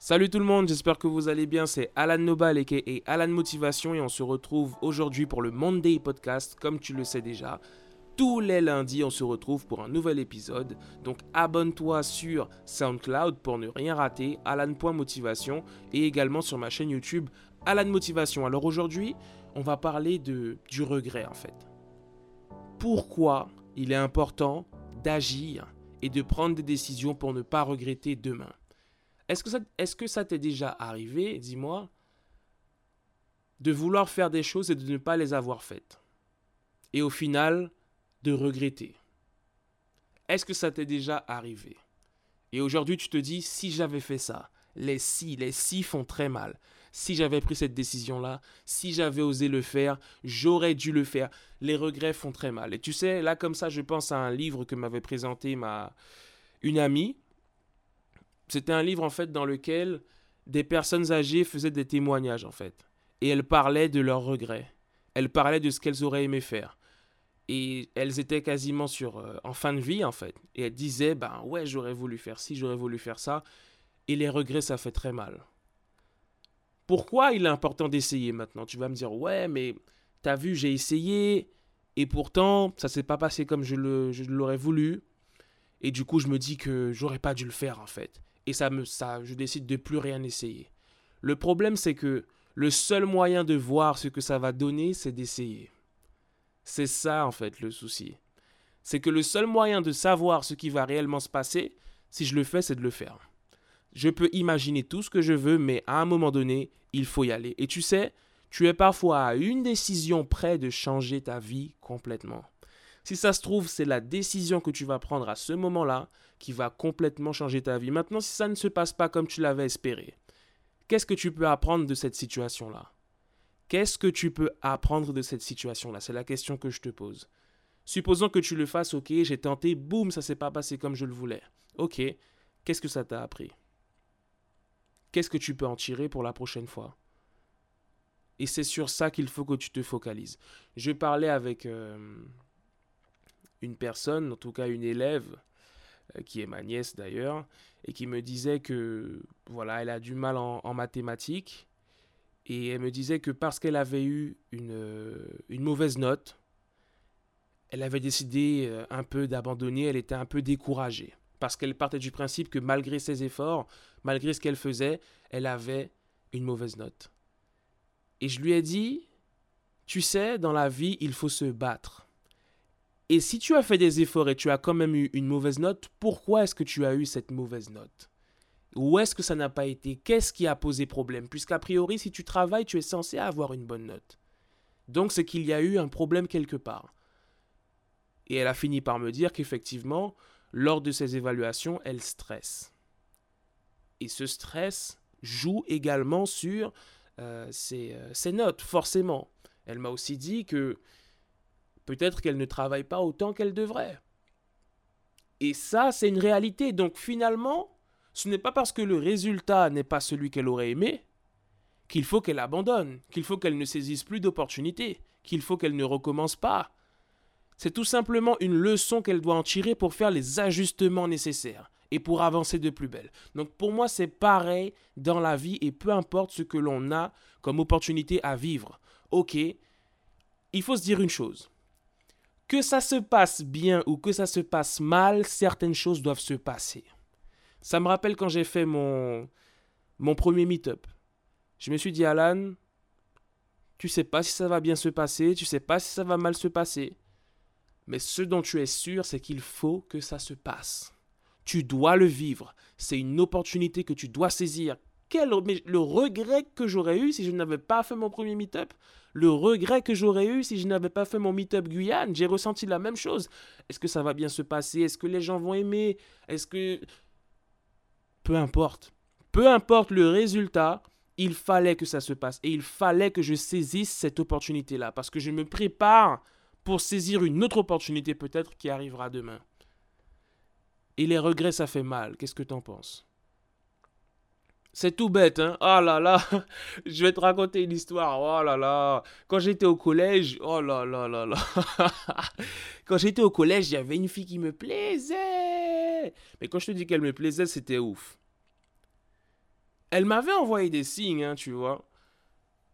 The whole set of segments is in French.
Salut tout le monde, j'espère que vous allez bien. C'est Alan Nobal et Alan Motivation et on se retrouve aujourd'hui pour le Monday Podcast, comme tu le sais déjà. Tous les lundis, on se retrouve pour un nouvel épisode. Donc abonne-toi sur SoundCloud pour ne rien rater, Alan.motivation et également sur ma chaîne YouTube Alan Motivation. Alors aujourd'hui, on va parler de, du regret en fait. Pourquoi il est important d'agir et de prendre des décisions pour ne pas regretter demain? Est-ce que ça, t'est déjà arrivé, dis-moi, de vouloir faire des choses et de ne pas les avoir faites Et au final, de regretter? Est-ce que ça t'est déjà arrivé? Et aujourd'hui, tu te dis, si j'avais fait ça, les si, les si font très mal. Si j'avais pris cette décision-là, si j'avais osé le faire, j'aurais dû le faire. Les regrets font très mal. Et tu sais, là comme ça, je pense à un livre que m'avait présenté ma une amie. C'était un livre en fait dans lequel des personnes âgées faisaient des témoignages en fait. Et elles parlaient de leurs regrets. Elles parlaient de ce qu'elles auraient aimé faire. Et elles étaient quasiment sur, euh, en fin de vie en fait. Et elles disaient, ben ouais, j'aurais voulu faire ci, j'aurais voulu faire ça. Et les regrets, ça fait très mal. Pourquoi il est important d'essayer maintenant? Tu vas me dire, ouais, mais t'as vu, j'ai essayé, et pourtant, ça s'est pas passé comme je l'aurais voulu. Et du coup, je me dis que j'aurais pas dû le faire, en fait. Et ça me, ça, je décide de plus rien essayer. Le problème, c'est que le seul moyen de voir ce que ça va donner, c'est d'essayer. C'est ça, en fait, le souci. C'est que le seul moyen de savoir ce qui va réellement se passer, si je le fais, c'est de le faire. Je peux imaginer tout ce que je veux, mais à un moment donné, il faut y aller. Et tu sais, tu es parfois à une décision près de changer ta vie complètement. Si ça se trouve, c'est la décision que tu vas prendre à ce moment-là qui va complètement changer ta vie. Maintenant, si ça ne se passe pas comme tu l'avais espéré, qu'est-ce que tu peux apprendre de cette situation-là? Qu'est-ce que tu peux apprendre de cette situation-là? C'est la question que je te pose. Supposons que tu le fasses, ok, j'ai tenté, boum, ça s'est pas passé comme je le voulais. Ok, qu'est-ce que ça t'a appris? Qu'est-ce que tu peux en tirer pour la prochaine fois? Et c'est sur ça qu'il faut que tu te focalises. Je parlais avec euh, une personne, en tout cas une élève, euh, qui est ma nièce d'ailleurs, et qui me disait que voilà, elle a du mal en, mathématiques. Et elle me disait que parce qu'elle avait eu une, euh, une mauvaise note, elle avait décidé un peu d'abandonner, elle était un peu découragée parce qu'elle partait du principe que malgré ses efforts, malgré ce qu'elle faisait, elle avait une mauvaise note. Et je lui ai dit, tu sais, dans la vie, il faut se battre. Et si tu as fait des efforts et tu as quand même eu une mauvaise note, pourquoi est-ce que tu as eu cette mauvaise note? Où est-ce que ça n'a pas été? Qu'est-ce qui a posé problème? Puisqu'a priori, si tu travailles, tu es censé avoir une bonne note. Donc c'est qu'il y a eu un problème quelque part. Et elle a fini par me dire qu'effectivement, lors de ces évaluations, elle stresse. Et ce stress joue également sur euh, euh, ses, notes, forcément. Elle m'a aussi dit que peut-être qu'elle ne travaille pas autant qu'elle devrait. Et ça, c'est une réalité. Donc finalement, ce n'est pas parce que le résultat n'est pas celui qu'elle aurait aimé qu'il faut qu'elle abandonne, qu'il faut qu'elle ne saisisse plus d'opportunités, qu'il faut qu'elle ne recommence pas, c'est tout simplement une leçon qu'elle doit en tirer pour faire les ajustements nécessaires et pour avancer de plus belle. Donc pour moi, c'est pareil dans la vie et peu importe ce que l'on a comme opportunité à vivre. Ok, il faut se dire une chose. Que ça se passe bien ou que ça se passe mal, certaines choses doivent se passer. Ça me rappelle quand j'ai fait mon, mon premier meet-up. Je me suis dit, Alan, tu sais pas si ça va bien se passer, tu sais pas si ça va mal se passer. Mais ce dont tu es sûr, c'est qu'il faut que ça se passe. Tu dois le vivre. C'est une opportunité que tu dois saisir. Quel, le regret que j'aurais eu si je n'avais pas fait mon premier meet-up, le regret que j'aurais eu si je n'avais pas fait mon meet-up Guyane, j'ai ressenti la même chose. Est-ce que ça va bien se passer? Est-ce que les gens vont aimer? Est-ce que... Peu importe. Peu importe le résultat, il fallait que ça se passe. Et il fallait que je saisisse cette opportunité-là. Parce que je me prépare pour saisir une autre opportunité peut-être qui arrivera demain. Et les regrets, ça fait mal. Qu'est-ce que t'en penses? C'est tout bête, hein. Oh là là, je vais te raconter une histoire. Oh là là. Quand j'étais au collège, oh là là là là. quand j'étais au collège, il y avait une fille qui me plaisait. Mais quand je te dis qu'elle me plaisait, c'était ouf. elle m'avait envoyé des signes, hein, tu vois.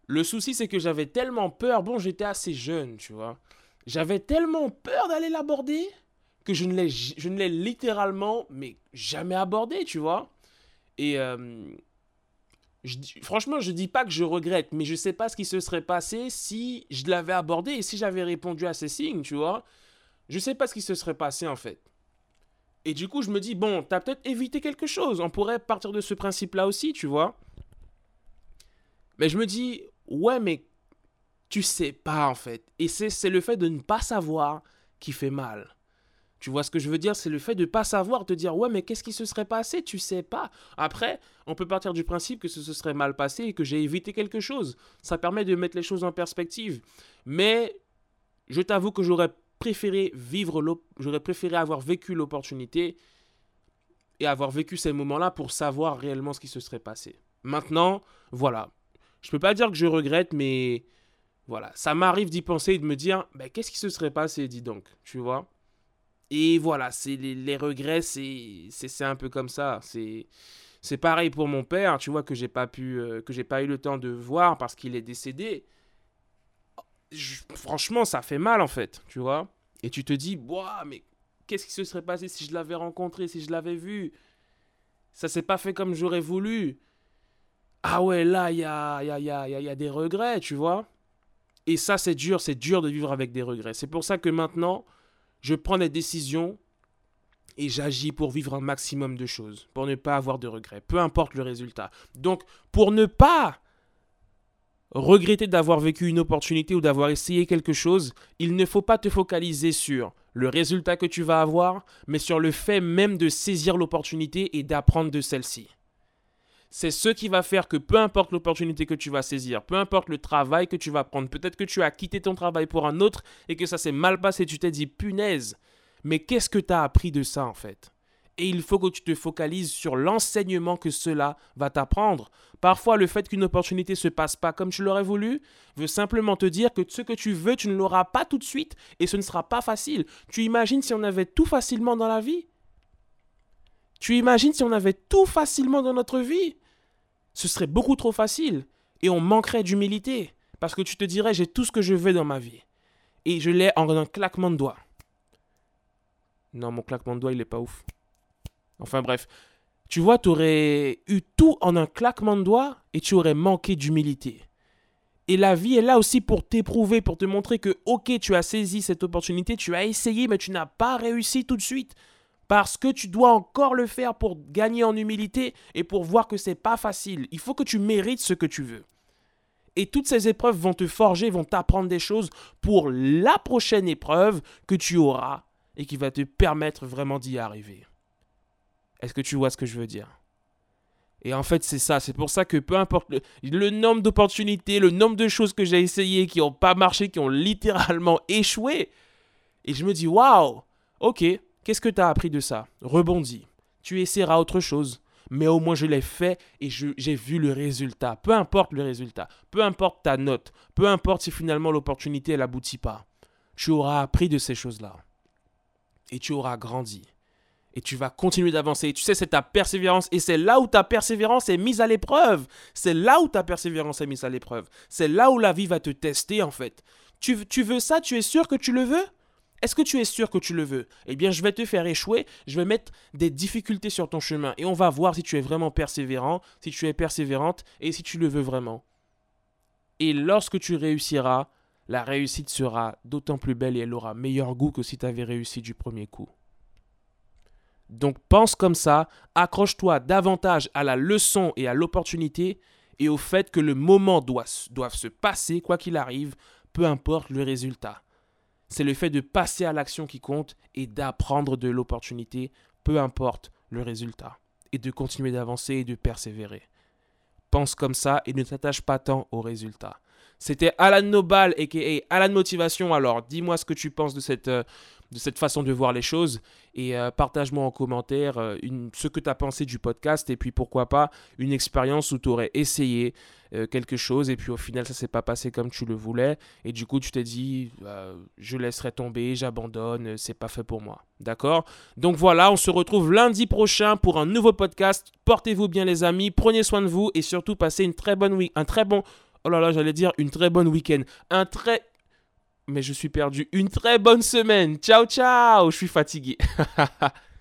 Le souci, c'est que j'avais tellement peur. Bon, j'étais assez jeune, tu vois. J'avais tellement peur d'aller l'aborder que je ne l'ai, littéralement, mais jamais abordé, tu vois. Et euh, franchement, je dis pas que je regrette, mais je sais pas ce qui se serait passé si je l'avais abordé et si j'avais répondu à ces signes, tu vois. Je sais pas ce qui se serait passé en fait. Et du coup, je me dis, bon, t'as peut-être évité quelque chose. On pourrait partir de ce principe-là aussi, tu vois. Mais je me dis, ouais, mais tu sais pas en fait. Et c'est le fait de ne pas savoir qui fait mal. Tu vois ce que je veux dire? C'est le fait de ne pas savoir, te dire ouais mais qu'est-ce qui se serait passé? Tu sais pas. Après, on peut partir du principe que ce se serait mal passé et que j'ai évité quelque chose. Ça permet de mettre les choses en perspective. Mais je t'avoue que j'aurais préféré vivre j'aurais préféré avoir vécu l'opportunité et avoir vécu ces moments-là pour savoir réellement ce qui se serait passé. Maintenant, voilà. Je peux pas dire que je regrette, mais voilà, ça m'arrive d'y penser et de me dire, ben, qu'est-ce qui se serait passé, dis donc, tu vois? Et voilà, c'est les, regrets, c'est un peu comme ça. C'est pareil pour mon père, tu vois, que j'ai pas pu, euh, que j'ai pas eu le temps de voir parce qu'il est décédé. franchement, ça fait mal en fait, tu vois. Et tu te dis, mais qu'est-ce qui se serait passé si je l'avais rencontré, si je l'avais vu? Ça s'est pas fait comme j'aurais voulu. Ah ouais, là, il y a, y, a, y, a, y a des regrets, tu vois. Et ça, c'est dur, c'est dur de vivre avec des regrets. C'est pour ça que maintenant, je prends des décisions et j'agis pour vivre un maximum de choses, pour ne pas avoir de regrets, peu importe le résultat. Donc, pour ne pas regretter d'avoir vécu une opportunité ou d'avoir essayé quelque chose, il ne faut pas te focaliser sur le résultat que tu vas avoir, mais sur le fait même de saisir l'opportunité et d'apprendre de celle-ci c'est ce qui va faire que peu importe l'opportunité que tu vas saisir, peu importe le travail que tu vas prendre, peut-être que tu as quitté ton travail pour un autre et que ça s'est mal passé, tu t'es dit punaise, mais qu'est-ce que tu as appris de ça en fait? Et il faut que tu te focalises sur l'enseignement que cela va t'apprendre. Parfois, le fait qu'une opportunité se passe pas comme tu l'aurais voulu veut simplement te dire que ce que tu veux, tu ne l'auras pas tout de suite et ce ne sera pas facile. Tu imagines si on avait tout facilement dans la vie? Tu imagines si on avait tout facilement dans notre vie? Ce serait beaucoup trop facile et on manquerait d'humilité parce que tu te dirais j'ai tout ce que je veux dans ma vie et je l'ai en un claquement de doigts. Non, mon claquement de doigts, il est pas ouf. Enfin bref, tu vois, tu aurais eu tout en un claquement de doigts et tu aurais manqué d'humilité. Et la vie est là aussi pour t'éprouver, pour te montrer que, ok, tu as saisi cette opportunité, tu as essayé, mais tu n'as pas réussi tout de suite. Parce que tu dois encore le faire pour gagner en humilité et pour voir que c'est pas facile. Il faut que tu mérites ce que tu veux. Et toutes ces épreuves vont te forger, vont t'apprendre des choses pour la prochaine épreuve que tu auras et qui va te permettre vraiment d'y arriver. Est-ce que tu vois ce que je veux dire? Et en fait, c'est ça. C'est pour ça que peu importe le, le nombre d'opportunités, le nombre de choses que j'ai essayées qui n'ont pas marché, qui ont littéralement échoué, et je me dis, waouh, ok, Qu'est-ce que tu as appris de ça? Rebondis. Tu essaieras autre chose. Mais au moins je l'ai fait et j'ai vu le résultat. Peu importe le résultat. Peu importe ta note. Peu importe si finalement l'opportunité elle aboutit pas. Tu auras appris de ces choses-là. Et tu auras grandi. Et tu vas continuer d'avancer. Tu sais, c'est ta persévérance. Et c'est là où ta persévérance est mise à l'épreuve. C'est là où ta persévérance est mise à l'épreuve. C'est là où la vie va te tester en fait. Tu veux ça? Tu es sûr que tu le veux? Est-ce que tu es sûr que tu le veux? Eh bien, je vais te faire échouer, je vais mettre des difficultés sur ton chemin et on va voir si tu es vraiment persévérant, si tu es persévérante et si tu le veux vraiment. Et lorsque tu réussiras, la réussite sera d'autant plus belle et elle aura meilleur goût que si tu avais réussi du premier coup. Donc pense comme ça, accroche-toi davantage à la leçon et à l'opportunité et au fait que le moment doit, doit se passer quoi qu'il arrive, peu importe le résultat. C'est le fait de passer à l'action qui compte et d'apprendre de l'opportunité, peu importe le résultat, et de continuer d'avancer et de persévérer. Pense comme ça et ne t'attache pas tant au résultat. C'était Alan Nobal, a.k.a. Alan Motivation. Alors, dis-moi ce que tu penses de cette, euh, de cette façon de voir les choses. Et euh, partage-moi en commentaire euh, ce que tu as pensé du podcast et puis pourquoi pas une expérience où tu aurais essayé euh, quelque chose et puis au final ça s'est pas passé comme tu le voulais et du coup tu t'es dit je laisserai tomber, j'abandonne, c'est pas fait pour moi. D'accord? Donc voilà, on se retrouve lundi prochain pour un nouveau podcast. Portez-vous bien les amis, prenez soin de vous et surtout passez une très bonne week un très bon Oh là là, j'allais dire une très bonne week-end. Un très mais je suis perdu. Une très bonne semaine. Ciao, ciao. Je suis fatigué.